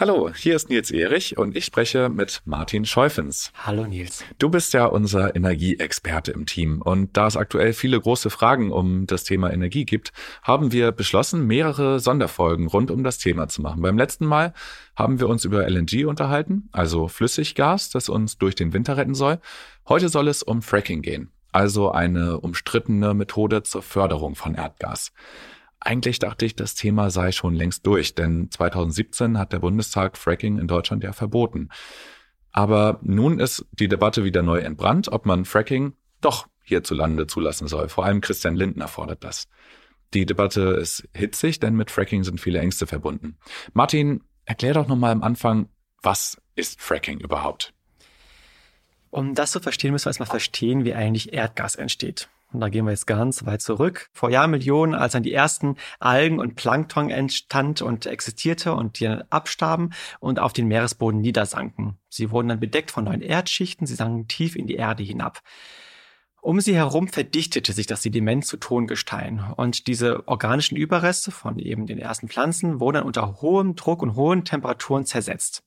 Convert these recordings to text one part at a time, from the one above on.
Hallo, hier ist Nils Erich und ich spreche mit Martin Scheufens. Hallo Nils. Du bist ja unser Energieexperte im Team und da es aktuell viele große Fragen um das Thema Energie gibt, haben wir beschlossen, mehrere Sonderfolgen rund um das Thema zu machen. Beim letzten Mal haben wir uns über LNG unterhalten, also Flüssiggas, das uns durch den Winter retten soll. Heute soll es um Fracking gehen, also eine umstrittene Methode zur Förderung von Erdgas. Eigentlich dachte ich, das Thema sei schon längst durch, denn 2017 hat der Bundestag Fracking in Deutschland ja verboten. Aber nun ist die Debatte wieder neu entbrannt, ob man Fracking doch hierzulande zulassen soll. Vor allem Christian Lindner fordert das. Die Debatte ist hitzig, denn mit Fracking sind viele Ängste verbunden. Martin, erklär doch nochmal am Anfang, was ist Fracking überhaupt? Um das zu verstehen, müssen wir erstmal verstehen, wie eigentlich Erdgas entsteht. Und da gehen wir jetzt ganz weit zurück. Vor Jahrmillionen, als dann die ersten Algen und Plankton entstand und existierte und die dann abstarben und auf den Meeresboden niedersanken. Sie wurden dann bedeckt von neuen Erdschichten, sie sanken tief in die Erde hinab. Um sie herum verdichtete sich das Sediment zu Tongestein und diese organischen Überreste von eben den ersten Pflanzen wurden dann unter hohem Druck und hohen Temperaturen zersetzt.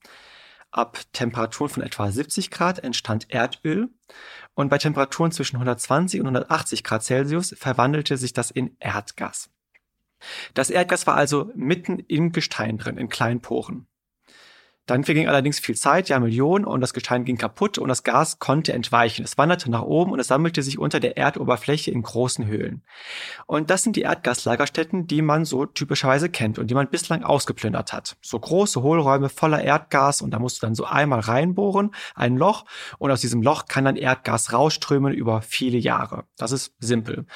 Ab Temperaturen von etwa 70 Grad entstand Erdöl und bei Temperaturen zwischen 120 und 180 Grad Celsius verwandelte sich das in Erdgas. Das Erdgas war also mitten im Gestein drin, in kleinen Poren. Dann verging allerdings viel Zeit, ja Millionen, und das Gestein ging kaputt und das Gas konnte entweichen. Es wanderte nach oben und es sammelte sich unter der Erdoberfläche in großen Höhlen. Und das sind die Erdgaslagerstätten, die man so typischerweise kennt und die man bislang ausgeplündert hat. So große Hohlräume voller Erdgas und da musst du dann so einmal reinbohren, ein Loch, und aus diesem Loch kann dann Erdgas rausströmen über viele Jahre. Das ist simpel.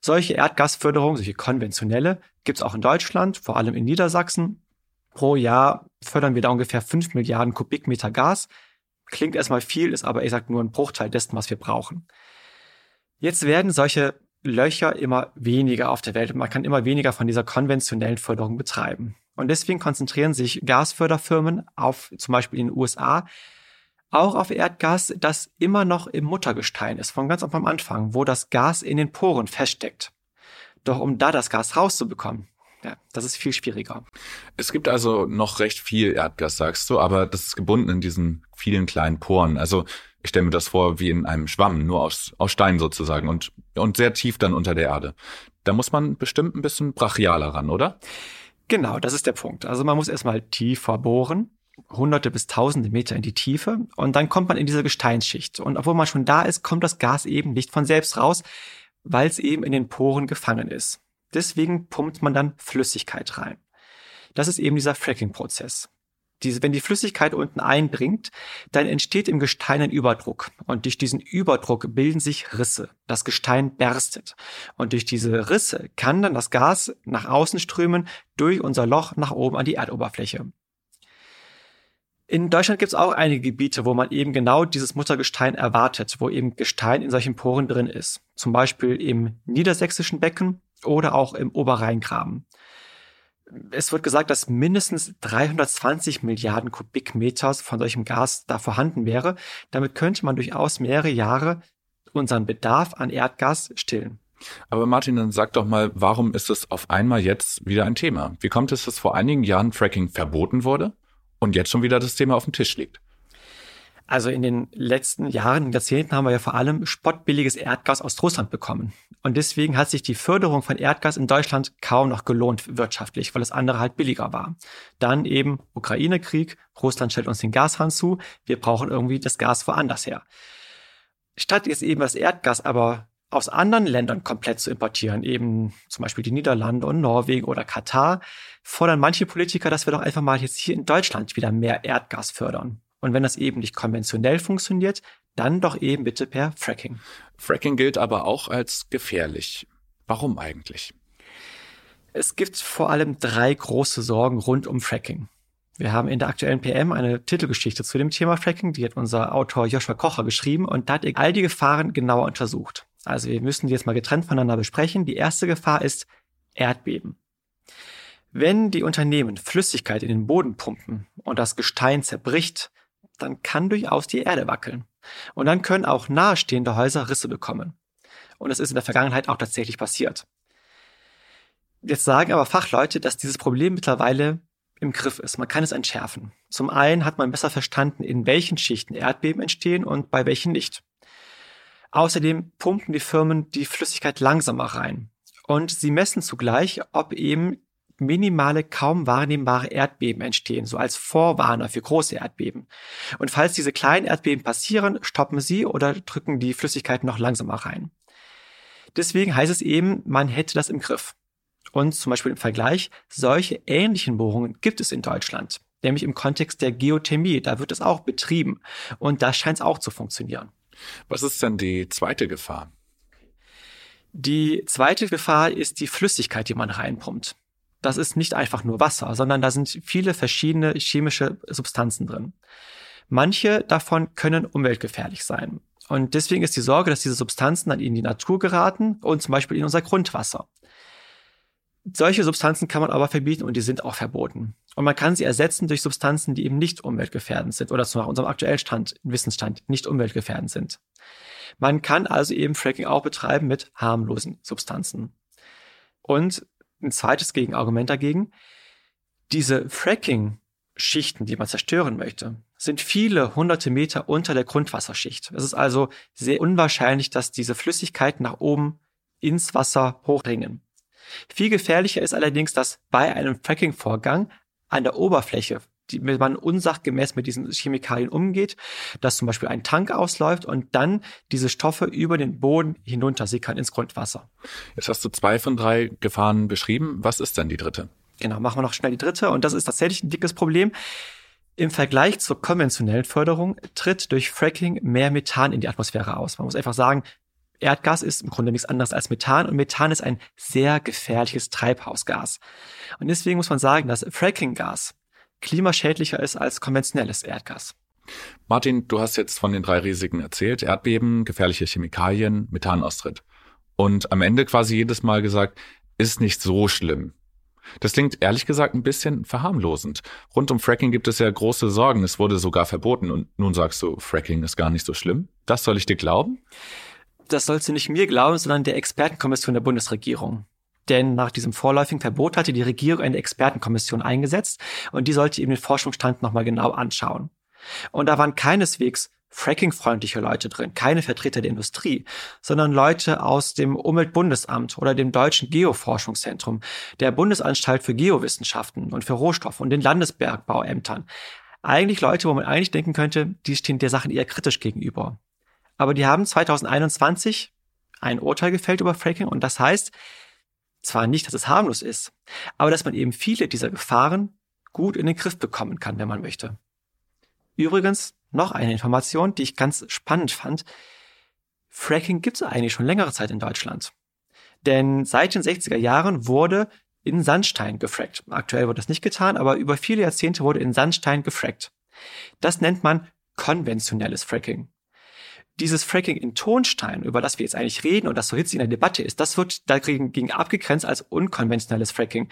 Solche Erdgasförderung, solche konventionelle, gibt's auch in Deutschland, vor allem in Niedersachsen Pro Jahr fördern wir da ungefähr 5 Milliarden Kubikmeter Gas. Klingt erstmal viel, ist aber, ich sag, nur ein Bruchteil dessen, was wir brauchen. Jetzt werden solche Löcher immer weniger auf der Welt. Man kann immer weniger von dieser konventionellen Förderung betreiben. Und deswegen konzentrieren sich Gasförderfirmen auf, zum Beispiel in den USA, auch auf Erdgas, das immer noch im Muttergestein ist, von ganz am Anfang, wo das Gas in den Poren feststeckt. Doch um da das Gas rauszubekommen, ja, das ist viel schwieriger. Es gibt also noch recht viel Erdgas, sagst du, aber das ist gebunden in diesen vielen kleinen Poren. Also ich stelle mir das vor wie in einem Schwamm, nur aus, aus Stein sozusagen und, und sehr tief dann unter der Erde. Da muss man bestimmt ein bisschen brachialer ran, oder? Genau, das ist der Punkt. Also man muss erstmal tiefer bohren, hunderte bis tausende Meter in die Tiefe und dann kommt man in diese Gesteinsschicht. Und obwohl man schon da ist, kommt das Gas eben nicht von selbst raus, weil es eben in den Poren gefangen ist. Deswegen pumpt man dann Flüssigkeit rein. Das ist eben dieser Fracking-Prozess. Diese, wenn die Flüssigkeit unten eindringt, dann entsteht im Gestein ein Überdruck. Und durch diesen Überdruck bilden sich Risse. Das Gestein berstet. Und durch diese Risse kann dann das Gas nach außen strömen durch unser Loch nach oben an die Erdoberfläche. In Deutschland gibt es auch einige Gebiete, wo man eben genau dieses Muttergestein erwartet, wo eben Gestein in solchen Poren drin ist. Zum Beispiel im niedersächsischen Becken oder auch im Oberrheingraben. Es wird gesagt, dass mindestens 320 Milliarden Kubikmeters von solchem Gas da vorhanden wäre. Damit könnte man durchaus mehrere Jahre unseren Bedarf an Erdgas stillen. Aber Martin, dann sag doch mal, warum ist es auf einmal jetzt wieder ein Thema? Wie kommt es, dass vor einigen Jahren Fracking verboten wurde und jetzt schon wieder das Thema auf dem Tisch liegt? Also in den letzten Jahren, Jahrzehnten haben wir ja vor allem spottbilliges Erdgas aus Russland bekommen. Und deswegen hat sich die Förderung von Erdgas in Deutschland kaum noch gelohnt wirtschaftlich, weil das andere halt billiger war. Dann eben Ukraine-Krieg, Russland stellt uns den Gashahn zu, wir brauchen irgendwie das Gas woanders her. Statt jetzt eben das Erdgas aber aus anderen Ländern komplett zu importieren, eben zum Beispiel die Niederlande und Norwegen oder Katar, fordern manche Politiker, dass wir doch einfach mal jetzt hier in Deutschland wieder mehr Erdgas fördern. Und wenn das eben nicht konventionell funktioniert, dann doch eben bitte per Fracking. Fracking gilt aber auch als gefährlich. Warum eigentlich? Es gibt vor allem drei große Sorgen rund um Fracking. Wir haben in der aktuellen PM eine Titelgeschichte zu dem Thema Fracking, die hat unser Autor Joshua Kocher geschrieben und da hat er all die Gefahren genauer untersucht. Also wir müssen die jetzt mal getrennt voneinander besprechen. Die erste Gefahr ist Erdbeben. Wenn die Unternehmen Flüssigkeit in den Boden pumpen und das Gestein zerbricht, dann kann durchaus die Erde wackeln. Und dann können auch nahestehende Häuser Risse bekommen. Und es ist in der Vergangenheit auch tatsächlich passiert. Jetzt sagen aber Fachleute, dass dieses Problem mittlerweile im Griff ist. Man kann es entschärfen. Zum einen hat man besser verstanden, in welchen Schichten Erdbeben entstehen und bei welchen nicht. Außerdem pumpen die Firmen die Flüssigkeit langsamer rein. Und sie messen zugleich, ob eben minimale, kaum wahrnehmbare Erdbeben entstehen, so als Vorwarner für große Erdbeben. Und falls diese kleinen Erdbeben passieren, stoppen sie oder drücken die Flüssigkeit noch langsamer rein. Deswegen heißt es eben, man hätte das im Griff. Und zum Beispiel im Vergleich, solche ähnlichen Bohrungen gibt es in Deutschland, nämlich im Kontext der Geothermie, da wird es auch betrieben. Und da scheint es auch zu funktionieren. Was ist denn die zweite Gefahr? Die zweite Gefahr ist die Flüssigkeit, die man reinpumpt. Das ist nicht einfach nur Wasser, sondern da sind viele verschiedene chemische Substanzen drin. Manche davon können umweltgefährlich sein. Und deswegen ist die Sorge, dass diese Substanzen dann in die Natur geraten und zum Beispiel in unser Grundwasser. Solche Substanzen kann man aber verbieten und die sind auch verboten. Und man kann sie ersetzen durch Substanzen, die eben nicht umweltgefährdend sind oder zu unserem aktuellen Stand, Wissensstand nicht umweltgefährdend sind. Man kann also eben Fracking auch betreiben mit harmlosen Substanzen. Und ein zweites Gegenargument dagegen, diese Fracking-Schichten, die man zerstören möchte, sind viele hunderte Meter unter der Grundwasserschicht. Es ist also sehr unwahrscheinlich, dass diese Flüssigkeiten nach oben ins Wasser hochdringen. Viel gefährlicher ist allerdings, dass bei einem Fracking-Vorgang an der Oberfläche die, man unsachgemäß mit diesen Chemikalien umgeht, dass zum Beispiel ein Tank ausläuft und dann diese Stoffe über den Boden hinuntersickern ins Grundwasser. Jetzt hast du zwei von drei Gefahren beschrieben. Was ist denn die dritte? Genau, machen wir noch schnell die dritte. Und das ist tatsächlich ein dickes Problem. Im Vergleich zur konventionellen Förderung tritt durch Fracking mehr Methan in die Atmosphäre aus. Man muss einfach sagen, Erdgas ist im Grunde nichts anderes als Methan und Methan ist ein sehr gefährliches Treibhausgas. Und deswegen muss man sagen, dass Frackinggas klimaschädlicher ist als konventionelles Erdgas. Martin, du hast jetzt von den drei Risiken erzählt. Erdbeben, gefährliche Chemikalien, Methanaustritt. Und am Ende quasi jedes Mal gesagt, ist nicht so schlimm. Das klingt ehrlich gesagt ein bisschen verharmlosend. Rund um Fracking gibt es ja große Sorgen. Es wurde sogar verboten. Und nun sagst du, Fracking ist gar nicht so schlimm. Das soll ich dir glauben? Das sollst du nicht mir glauben, sondern der Expertenkommission der Bundesregierung. Denn nach diesem vorläufigen Verbot hatte die Regierung eine Expertenkommission eingesetzt und die sollte eben den Forschungsstand nochmal genau anschauen. Und da waren keineswegs fracking-freundliche Leute drin, keine Vertreter der Industrie, sondern Leute aus dem Umweltbundesamt oder dem Deutschen Geoforschungszentrum, der Bundesanstalt für Geowissenschaften und für Rohstoffe und den Landesbergbauämtern. Eigentlich Leute, wo man eigentlich denken könnte, die stehen der Sachen eher kritisch gegenüber. Aber die haben 2021 ein Urteil gefällt über Fracking und das heißt, zwar nicht, dass es harmlos ist, aber dass man eben viele dieser Gefahren gut in den Griff bekommen kann, wenn man möchte. Übrigens noch eine Information, die ich ganz spannend fand. Fracking gibt es eigentlich schon längere Zeit in Deutschland. Denn seit den 60er Jahren wurde in Sandstein gefrackt. Aktuell wird das nicht getan, aber über viele Jahrzehnte wurde in Sandstein gefrackt. Das nennt man konventionelles Fracking dieses Fracking in Tonstein, über das wir jetzt eigentlich reden und das so hitzig in der Debatte ist, das wird dagegen abgegrenzt als unkonventionelles Fracking.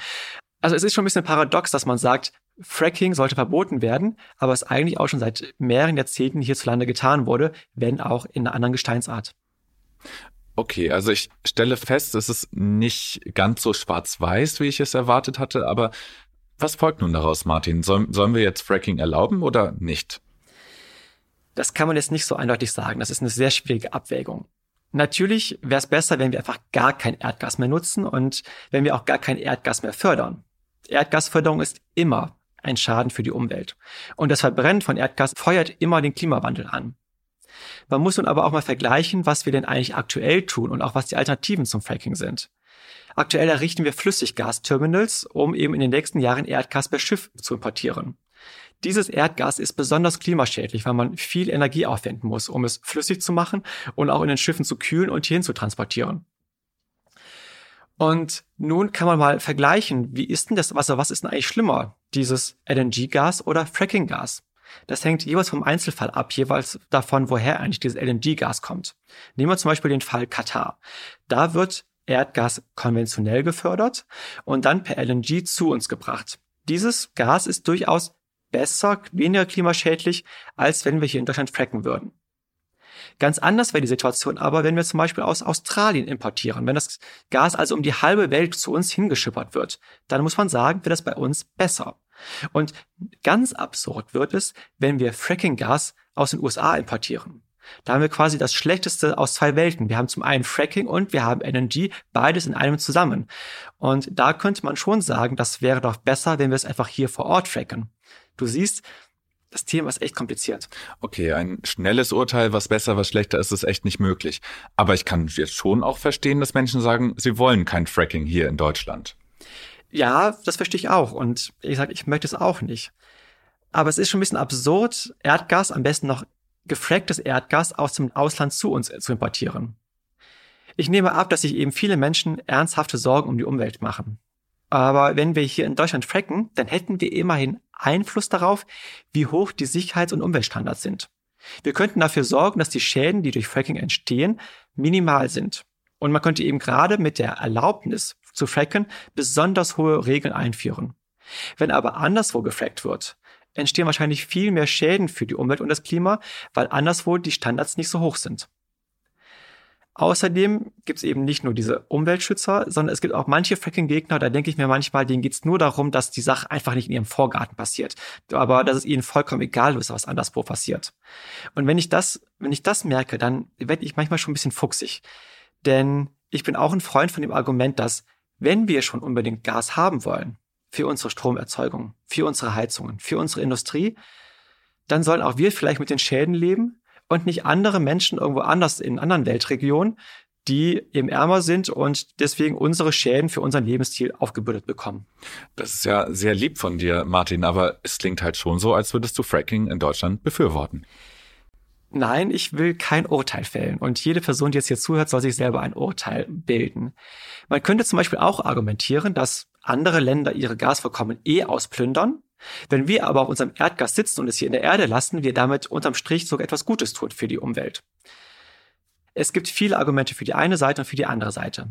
Also es ist schon ein bisschen paradox, dass man sagt, Fracking sollte verboten werden, aber es eigentlich auch schon seit mehreren Jahrzehnten hierzulande getan wurde, wenn auch in einer anderen Gesteinsart. Okay, also ich stelle fest, es ist nicht ganz so schwarz-weiß, wie ich es erwartet hatte, aber was folgt nun daraus, Martin? Sollen, sollen wir jetzt Fracking erlauben oder nicht? Das kann man jetzt nicht so eindeutig sagen. Das ist eine sehr schwierige Abwägung. Natürlich wäre es besser, wenn wir einfach gar kein Erdgas mehr nutzen und wenn wir auch gar kein Erdgas mehr fördern. Erdgasförderung ist immer ein Schaden für die Umwelt. Und das Verbrennen von Erdgas feuert immer den Klimawandel an. Man muss nun aber auch mal vergleichen, was wir denn eigentlich aktuell tun und auch was die Alternativen zum Fracking sind. Aktuell errichten wir Flüssiggasterminals, um eben in den nächsten Jahren Erdgas per Schiff zu importieren. Dieses Erdgas ist besonders klimaschädlich, weil man viel Energie aufwenden muss, um es flüssig zu machen und auch in den Schiffen zu kühlen und hierhin zu transportieren. Und nun kann man mal vergleichen, wie ist denn das Wasser, was ist denn eigentlich schlimmer? Dieses LNG-Gas oder Fracking-Gas? Das hängt jeweils vom Einzelfall ab, jeweils davon, woher eigentlich dieses LNG-Gas kommt. Nehmen wir zum Beispiel den Fall Katar. Da wird Erdgas konventionell gefördert und dann per LNG zu uns gebracht. Dieses Gas ist durchaus besser, weniger klimaschädlich, als wenn wir hier in Deutschland fracken würden. Ganz anders wäre die Situation aber, wenn wir zum Beispiel aus Australien importieren. Wenn das Gas also um die halbe Welt zu uns hingeschippert wird, dann muss man sagen, wäre das bei uns besser. Und ganz absurd wird es, wenn wir Fracking-Gas aus den USA importieren. Da haben wir quasi das Schlechteste aus zwei Welten. Wir haben zum einen Fracking und wir haben LNG, beides in einem zusammen. Und da könnte man schon sagen, das wäre doch besser, wenn wir es einfach hier vor Ort fracken. Du siehst, das Thema ist echt kompliziert. Okay, ein schnelles Urteil, was besser, was schlechter ist, ist echt nicht möglich. Aber ich kann jetzt schon auch verstehen, dass Menschen sagen, sie wollen kein Fracking hier in Deutschland. Ja, das verstehe ich auch. Und ich sage, ich möchte es auch nicht. Aber es ist schon ein bisschen absurd, Erdgas, am besten noch gefracktes Erdgas aus dem Ausland zu uns zu importieren. Ich nehme ab, dass sich eben viele Menschen ernsthafte Sorgen um die Umwelt machen. Aber wenn wir hier in Deutschland fracken, dann hätten wir immerhin Einfluss darauf, wie hoch die Sicherheits- und Umweltstandards sind. Wir könnten dafür sorgen, dass die Schäden, die durch Fracking entstehen, minimal sind. Und man könnte eben gerade mit der Erlaubnis zu fracken besonders hohe Regeln einführen. Wenn aber anderswo gefrackt wird, entstehen wahrscheinlich viel mehr Schäden für die Umwelt und das Klima, weil anderswo die Standards nicht so hoch sind. Außerdem gibt es eben nicht nur diese Umweltschützer, sondern es gibt auch manche Fracking-Gegner, da denke ich mir manchmal, denen geht es nur darum, dass die Sache einfach nicht in ihrem Vorgarten passiert. Aber dass es ihnen vollkommen egal ist, was anderswo passiert. Und wenn ich das, wenn ich das merke, dann werde ich manchmal schon ein bisschen fuchsig. Denn ich bin auch ein Freund von dem Argument, dass wenn wir schon unbedingt Gas haben wollen, für unsere Stromerzeugung, für unsere Heizungen, für unsere Industrie, dann sollen auch wir vielleicht mit den Schäden leben, und nicht andere Menschen irgendwo anders in anderen Weltregionen, die eben ärmer sind und deswegen unsere Schäden für unseren Lebensstil aufgebürdet bekommen. Das ist ja sehr lieb von dir, Martin, aber es klingt halt schon so, als würdest du Fracking in Deutschland befürworten. Nein, ich will kein Urteil fällen. Und jede Person, die jetzt hier zuhört, soll sich selber ein Urteil bilden. Man könnte zum Beispiel auch argumentieren, dass andere Länder ihre Gasvorkommen eh ausplündern wenn wir aber auf unserem Erdgas sitzen und es hier in der Erde lassen, wir damit unterm Strich sogar etwas Gutes tun für die Umwelt. Es gibt viele Argumente für die eine Seite und für die andere Seite.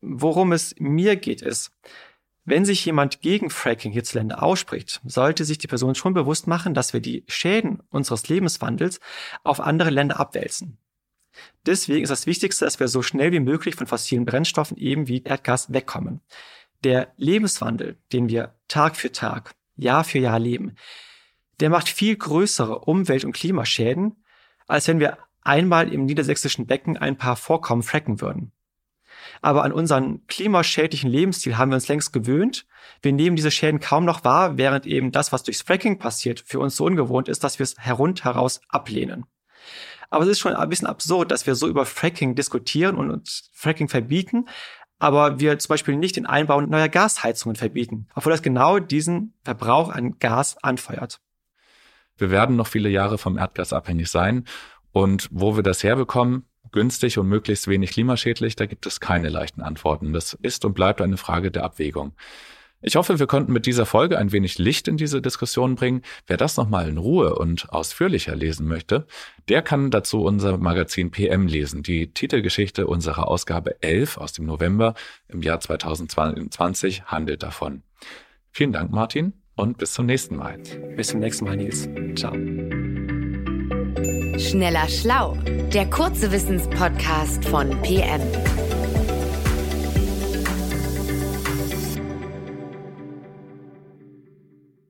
Worum es mir geht, ist, wenn sich jemand gegen Fracking hierzulande ausspricht, sollte sich die Person schon bewusst machen, dass wir die Schäden unseres Lebenswandels auf andere Länder abwälzen. Deswegen ist das Wichtigste, dass wir so schnell wie möglich von fossilen Brennstoffen eben wie Erdgas wegkommen. Der Lebenswandel, den wir Tag für Tag Jahr für Jahr leben, der macht viel größere Umwelt- und Klimaschäden, als wenn wir einmal im niedersächsischen Becken ein paar Vorkommen fracken würden. Aber an unseren klimaschädlichen Lebensstil haben wir uns längst gewöhnt. Wir nehmen diese Schäden kaum noch wahr, während eben das, was durchs Fracking passiert, für uns so ungewohnt ist, dass wir es herundheraus ablehnen. Aber es ist schon ein bisschen absurd, dass wir so über Fracking diskutieren und uns Fracking verbieten, aber wir zum Beispiel nicht den Einbau neuer Gasheizungen verbieten, obwohl das genau diesen Verbrauch an Gas anfeuert. Wir werden noch viele Jahre vom Erdgas abhängig sein und wo wir das herbekommen, günstig und möglichst wenig klimaschädlich, da gibt es keine leichten Antworten. Das ist und bleibt eine Frage der Abwägung. Ich hoffe, wir konnten mit dieser Folge ein wenig Licht in diese Diskussion bringen. Wer das nochmal in Ruhe und ausführlicher lesen möchte, der kann dazu unser Magazin PM lesen. Die Titelgeschichte unserer Ausgabe 11 aus dem November im Jahr 2020 handelt davon. Vielen Dank, Martin, und bis zum nächsten Mal. Bis zum nächsten Mal, Nils. Ciao. Schneller Schlau, der kurze Wissenspodcast von PM.